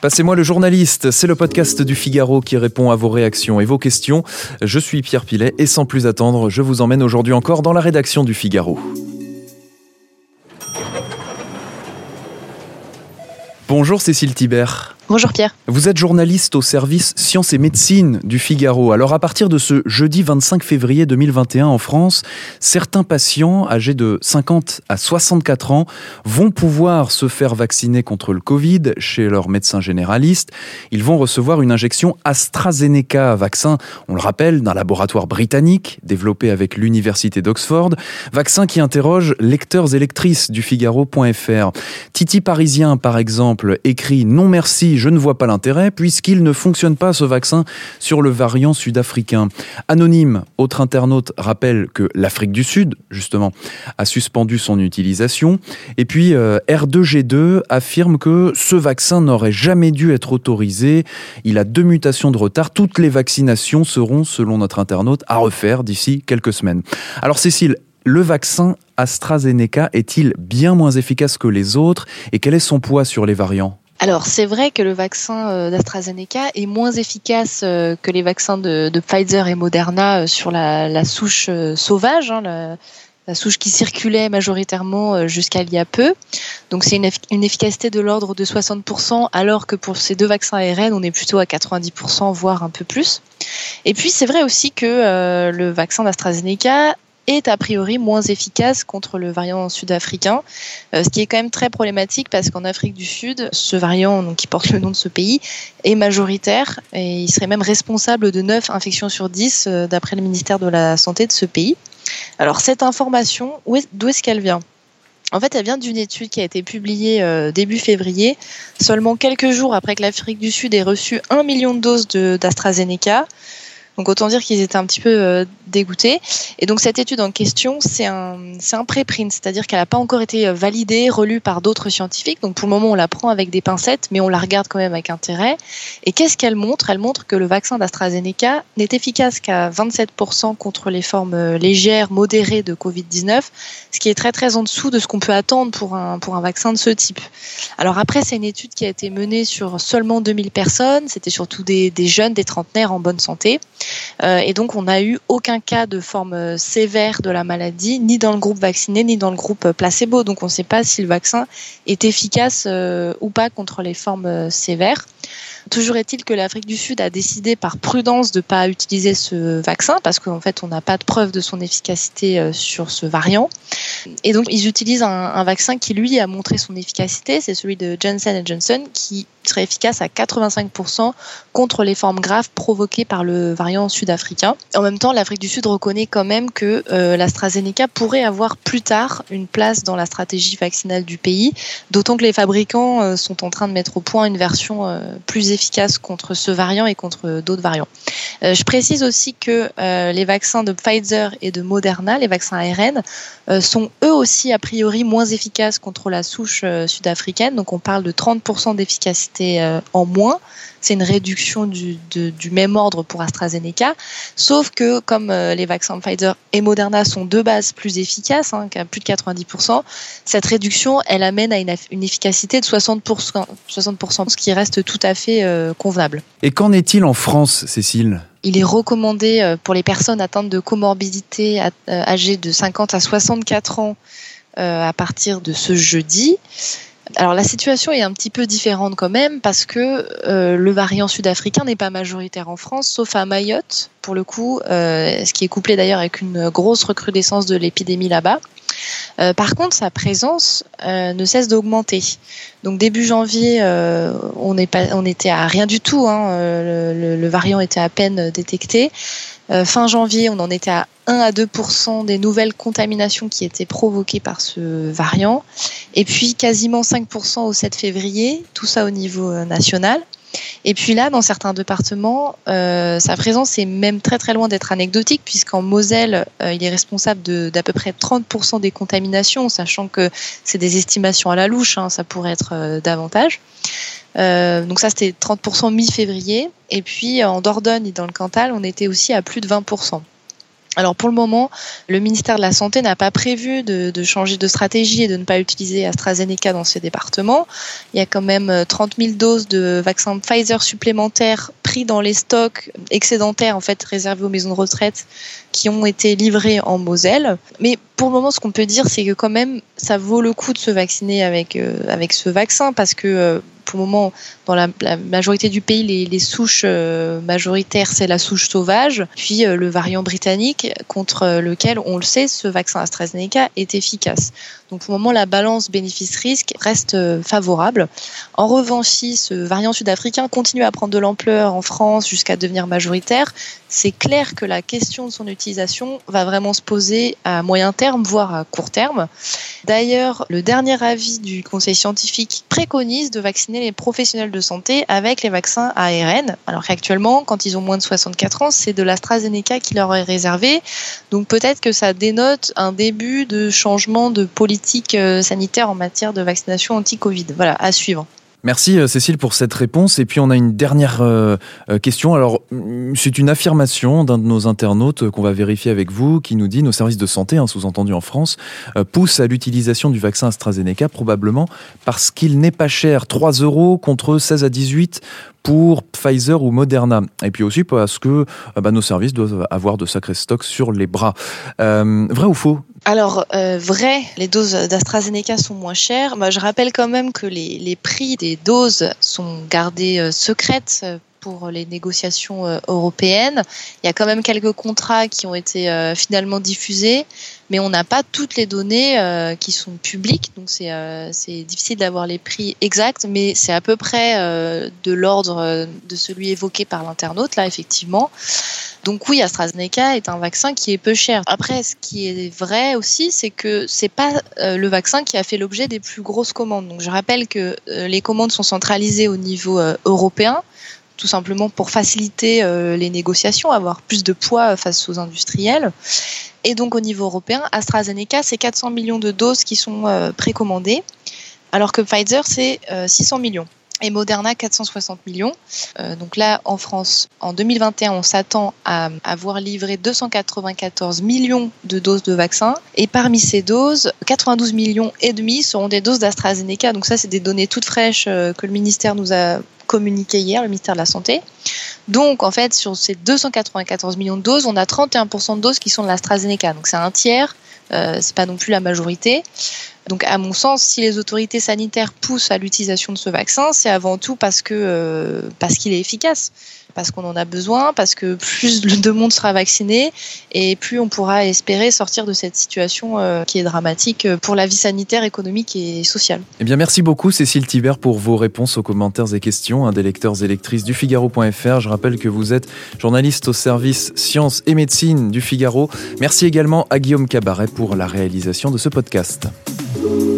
Passez-moi le journaliste, c'est le podcast du Figaro qui répond à vos réactions et vos questions. Je suis Pierre Pilet et sans plus attendre, je vous emmène aujourd'hui encore dans la rédaction du Figaro. Bonjour Cécile Thibert. Bonjour Pierre. Vous êtes journaliste au service Sciences et Médecine du Figaro. Alors à partir de ce jeudi 25 février 2021 en France, certains patients âgés de 50 à 64 ans vont pouvoir se faire vacciner contre le Covid chez leur médecin généraliste. Ils vont recevoir une injection AstraZeneca, vaccin, on le rappelle, d'un laboratoire britannique développé avec l'université d'Oxford, vaccin qui interroge lecteurs et lectrices du Figaro.fr. Titi Parisien par exemple écrit non merci je ne vois pas l'intérêt puisqu'il ne fonctionne pas ce vaccin sur le variant sud-africain. Anonyme, autre internaute rappelle que l'Afrique du Sud, justement, a suspendu son utilisation. Et puis euh, R2G2 affirme que ce vaccin n'aurait jamais dû être autorisé. Il a deux mutations de retard. Toutes les vaccinations seront, selon notre internaute, à refaire d'ici quelques semaines. Alors Cécile, le vaccin AstraZeneca est-il bien moins efficace que les autres et quel est son poids sur les variants? Alors, c'est vrai que le vaccin euh, d'AstraZeneca est moins efficace euh, que les vaccins de, Pfizer et Moderna euh, sur la, souche sauvage, hein, la, souche qui circulait majoritairement jusqu'à il y a peu. Donc, c'est une, efficacité de l'ordre de 60%, alors que pour ces deux vaccins ARN, on est plutôt à 90%, voire un peu plus. Et puis, c'est vrai aussi que le vaccin d'AstraZeneca est a priori moins efficace contre le variant sud-africain, euh, ce qui est quand même très problématique parce qu'en Afrique du Sud, ce variant donc, qui porte le nom de ce pays est majoritaire et il serait même responsable de 9 infections sur 10 euh, d'après le ministère de la Santé de ce pays. Alors cette information, d'où est-ce qu'elle vient? En fait, elle vient d'une étude qui a été publiée euh, début février, seulement quelques jours après que l'Afrique du Sud ait reçu un million de doses d'AstraZeneca. Donc autant dire qu'ils étaient un petit peu euh, dégoûtés. Et donc cette étude en question, c'est un, un préprint, c'est-à-dire qu'elle n'a pas encore été euh, validée, relue par d'autres scientifiques. Donc pour le moment, on la prend avec des pincettes, mais on la regarde quand même avec intérêt. Et qu'est-ce qu'elle montre? Elle montre que le vaccin d'AstraZeneca n'est efficace qu'à 27% contre les formes euh, légères, modérées de Covid-19, ce qui est très très en dessous de ce qu'on peut attendre pour un, pour un vaccin de ce type. Alors après, c'est une étude qui a été menée sur seulement 2000 personnes, c'était surtout des, des jeunes, des trentenaires en bonne santé. Euh, et donc, on n'a eu aucun cas de forme euh, sévère de la maladie, ni dans le groupe vacciné, ni dans le groupe euh, placebo. Donc, on ne sait pas si le vaccin est efficace ou pas contre les formes sévères. Toujours est-il que l'Afrique du Sud a décidé par prudence de ne pas utiliser ce vaccin parce qu'en fait on n'a pas de preuve de son efficacité sur ce variant. Et donc ils utilisent un, vaccin qui lui a montré son efficacité, c'est celui de Johnson Johnson qui serait efficace à 85% contre les formes graves provoquées par le variant sud-africain. En même temps, l'Afrique du Sud reconnaît quand même que euh, l'AstraZeneca pourrait avoir plus tard une place dans la stratégie vaccinale du pays, d'autant que les fabricants euh, sont en train de mettre au point une version euh, plus efficace contre ce variant et contre d'autres variants. je précise aussi que les vaccins de Pfizer et de Moderna, les vaccins ARN, sont eux aussi a priori moins efficaces contre la souche sud-africaine. Donc on parle de 30% d'efficacité euh, en moins. C'est une réduction du, même ordre pour AstraZeneca, sauf que comme euh, les vaccins Pfizer et Moderna sont de base plus efficaces, hein, à plus de 90%, cette réduction, elle amène à une, efficacité de 60%, 60%, ce qui reste tout à fait euh, convenable. Et qu'en est-il en France, Cécile? Il est recommandé pour les personnes atteintes de comorbidité âgées de 50 à 64 ans à partir de ce jeudi. Alors la situation est un petit peu différente quand même parce que euh, le variant sud-africain n'est pas majoritaire en France, sauf à Mayotte pour le coup, euh, ce qui est couplé d'ailleurs avec une grosse recrudescence de l'épidémie là-bas. Euh, par contre, sa présence ne cesse d'augmenter. Donc début janvier, on, était à rien du tout. Hein, le, variant était à peine détecté. Fin janvier, on en était à 1 à 2% des nouvelles contaminations qui étaient provoquées par ce variant, et puis quasiment 5% au 7 février, tout ça au niveau euh, national. Et puis là, dans certains départements, euh, sa présence est même très très loin d'être anecdotique, puisqu'en Moselle, euh, il est responsable d'à peu près 30% des contaminations, sachant que c'est des estimations à la louche, hein, ça pourrait être davantage. Donc ça, c'était 30% mi-février. Et puis en Dordogne et dans le Cantal, on était aussi à plus de 20%. Alors pour le moment, le ministère de la Santé n'a pas prévu de, changer de stratégie et de ne pas utiliser AstraZeneca dans ces départements. Il y a quand même 30 000 doses de vaccins Pfizer supplémentaires pris dans les stocks excédentaires en fait réservés aux maisons de retraite qui ont été livrés en Moselle. Mais pour le moment, ce qu'on peut dire, c'est que quand même, ça vaut le coup de se vacciner avec, euh, avec ce vaccin parce que euh, pour le moment, dans la, majorité du pays, les, souches euh, majoritaires, c'est la souche sauvage, puis euh, le variant britannique, contre euh, lequel, on le sait, ce vaccin AstraZeneca est efficace. Donc pour le moment, la balance bénéfice-risque reste favorable. En revanche, si ce variant sud-africain continue à prendre de l'ampleur en France jusqu'à devenir majoritaire, c'est clair que la question de son utilisation va vraiment se poser à moyen terme, voire à court terme. D'ailleurs, le dernier avis du Conseil scientifique préconise de vacciner les professionnels de santé avec les vaccins ARN. Alors qu'actuellement, quand ils ont moins de 64 ans, c'est de l'AstraZeneca qui leur est réservé. Donc peut-être que ça dénote un début de changement de politique euh, sanitaire en matière de vaccination anti-Covid. Voilà, à suivre. Merci euh, Cécile pour cette réponse. Et puis on a une dernière euh, euh, question. Alors mm, c'est une affirmation d'un de nos internautes qu'on va vérifier avec vous qui nous dit nos services de santé, hein, sous-entendu en France, poussent à l'utilisation du vaccin AstraZeneca probablement parce qu'il n'est pas cher, 3 euros contre 16 à 18 pour Pfizer ou Moderna. Et puis aussi parce que bah, nos services doivent avoir de sacrés stocks sur les bras. vrai ou faux? Alors, euh, vrai, les doses d'AstraZeneca sont moins chères. Je rappelle quand même que les, les prix des doses sont gardés euh, secrètes pour les négociations euh, européennes. Il y a quand même quelques contrats qui ont été euh, finalement diffusés, mais on n'a pas toutes les données euh, qui sont publiques, donc c'est difficile d'avoir les prix exacts, mais c'est à peu près de l'ordre de celui évoqué par l'internaute, là, effectivement. Donc oui, AstraZeneca est un vaccin qui est peu cher. Après, ce qui est vrai aussi, c'est que c'est pas le vaccin qui a fait l'objet des plus grosses commandes. Donc je rappelle que les commandes sont centralisées au niveau européen tout simplement pour faciliter euh, les négociations, avoir plus de poids face aux industriels. Et donc au niveau européen, AstraZeneca, c'est 400 millions de doses qui sont euh, précommandées, alors que Pfizer, c'est 600 euh, millions et Moderna 460 millions. donc là, en France, en 2021, on s'attend à avoir livré 294 millions de doses de vaccins. Et parmi ces doses, 92 millions et demi seront des doses d'AstraZeneca. Donc ça, c'est des données toutes fraîches que le ministère nous a communiqué hier, le ministère de la Santé. Donc, en fait, sur ces 294 millions de doses, on a 31% de doses qui sont de l'AstraZeneca. Donc, c'est un tiers. Euh, c'est pas non plus la majorité. Donc, à mon sens, si les autorités sanitaires poussent à l'utilisation de ce vaccin, c'est avant tout parce que euh, parce qu'il est efficace parce qu'on en a besoin, parce que plus de monde sera vacciné et plus on pourra espérer sortir de cette situation euh, qui est dramatique pour la vie sanitaire, économique et sociale. Eh bien, merci beaucoup Cécile Thibert pour vos réponses aux commentaires et questions un des lecteurs et lectrices du Figaro.fr. Je rappelle que vous êtes journaliste au service sciences et médecine du Figaro. Merci également à Guillaume Cabaret pour la réalisation de ce podcast. Thank you.